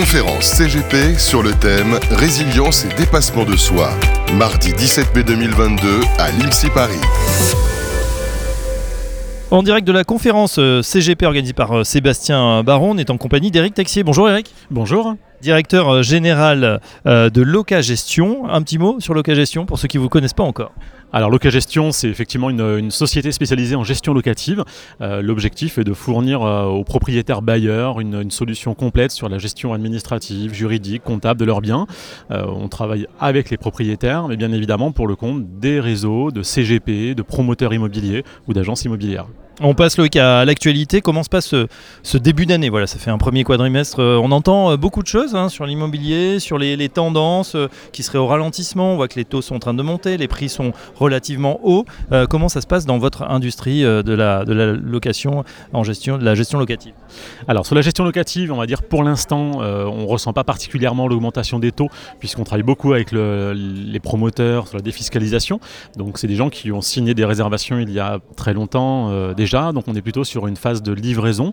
Conférence CGP sur le thème Résilience et dépassement de soi. Mardi 17 mai 2022 à l'IMSI Paris. En direct de la conférence euh, CGP organisée par euh, Sébastien Baron, on est en compagnie d'Éric Texier. Bonjour Eric. Bonjour. Directeur euh, général de Loca Gestion. Un petit mot sur Loca Gestion pour ceux qui ne vous connaissent pas encore. Alors Locagestion, c'est effectivement une, société spécialisée en gestion locative. Euh, l'objectif est de fournir euh, aux propriétaires bailleurs une, solution complète sur la gestion administrative, juridique, comptable de leurs biens. Euh, on travaille avec les propriétaires, mais bien évidemment pour le compte des réseaux de CGP, de promoteurs immobiliers ou d'agences immobilières. On passe Loïc à l'actualité. Comment se passe ce, début d'année? Voilà, ça fait un premier quadrimestre. On entend beaucoup de choses hein, sur l'immobilier, sur les, tendances qui seraient au ralentissement. On voit que les taux sont en train de monter, les prix sont relativement haut. Euh, comment ça se passe dans votre industrie euh, de, la, location en gestion, de la gestion locative? Alors sur la gestion locative, on va dire pour l'instant, euh, on ne ressent pas particulièrement l'augmentation des taux puisqu'on travaille beaucoup avec les promoteurs sur la défiscalisation. Donc c'est des gens qui ont signé des réservations il y a très longtemps Donc on est plutôt sur une phase de livraison.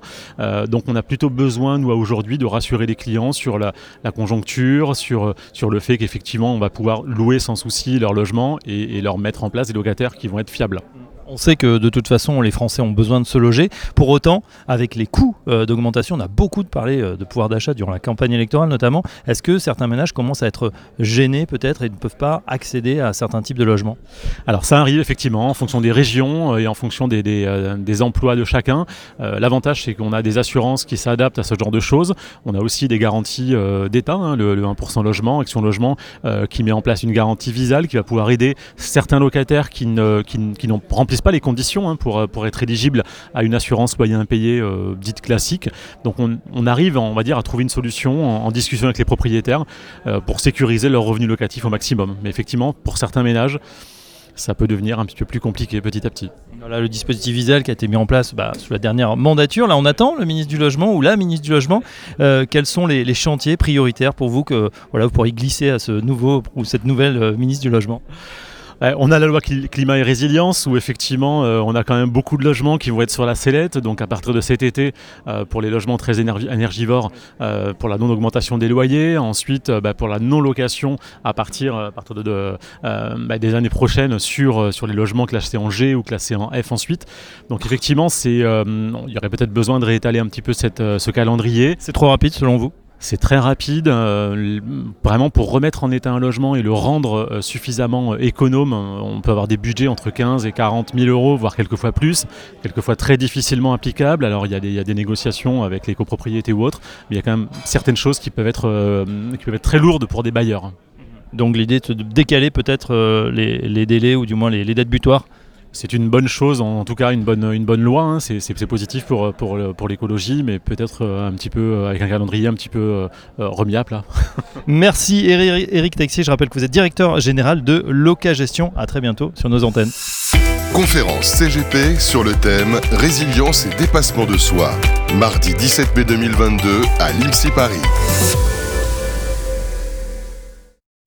donc on a plutôt besoin, nous, aujourd'hui, de rassurer les clients sur la, conjoncture, sur, le fait qu'effectivement on va pouvoir louer sans souci leur logement et leur mettre en place des locataires qui vont être fiables. On sait que de toute façon, les Français ont besoin de se loger. Pour autant, avec les coûts euh, d'augmentation, on a beaucoup parlé euh, de pouvoir d'achat durant la campagne électorale notamment. Est-ce que certains ménages commencent à être gênés peut-être et ne peuvent pas accéder à certains types de logements? Alors ça arrive effectivement en fonction des régions euh, et en fonction des, emplois de chacun. L'avantage c'est qu'on a des assurances qui s'adaptent à ce genre de choses. On a aussi des garanties d'État, hein, le, 1% logement, Action Logement, qui met en place une garantie visale qui va pouvoir aider certains locataires qui, qui n'ont rempli pas les conditions hein, pour, euh, pour être éligible à une assurance loyer impayé euh, dite classique. Donc on, arrive, on va dire, à trouver une solution en, discussion avec les propriétaires euh, pour sécuriser leurs revenus locatifs au maximum. Mais effectivement, pour certains ménages, ça peut devenir un petit peu plus compliqué petit à petit. Voilà le dispositif Visel qui a été mis en place bah, sous la dernière mandature. Là, on attend le ministre du Logement ou la ministre du Logement. quels sont les, chantiers prioritaires pour vous que voilà, vous pourriez glisser à ce nouveau ou cette nouvelle ministre du Logement? On a la loi climat et résilience où effectivement euh, on a quand même beaucoup de logements qui vont être sur la sellette. Donc à partir de cet été, euh, pour les logements très énergivores, euh, pour la non-augmentation des loyers. Ensuite, bah, pour la non-location à partir, à partir de, bah, des années prochaines sur, les logements classés en G ou classés en F ensuite. Donc effectivement, il y aurait peut-être besoin de réétaler un petit peu ce calendrier. C'est trop rapide selon vous? C'est très rapide, euh, vraiment pour remettre en état un logement et le rendre euh, suffisamment euh, économe, on peut avoir des budgets entre 15 et 40 000 euros, voire quelquefois plus, quelquefois très difficilement applicables. Alors il y, a des, négociations avec les copropriétés ou autres, mais il y a quand même certaines choses qui peuvent être, très lourdes pour des bailleurs. Donc l'idée de décaler peut-être les, délais ou du moins les, les dates butoirs c'est une bonne chose, en tout cas une bonne, une bonne loi. Hein. C'est positif pour, pour, pour l'écologie, mais peut-être euh, un petit peu euh, avec un calendrier un petit peu euh, remiable. Là. Merci Eric Texier. Je rappelle que vous êtes directeur général de Loca Gestion. À très bientôt sur nos antennes. Conférence CGP sur le thème Résilience et dépassement de soi. Mardi 17 mai 2022 à l'IMSI Paris.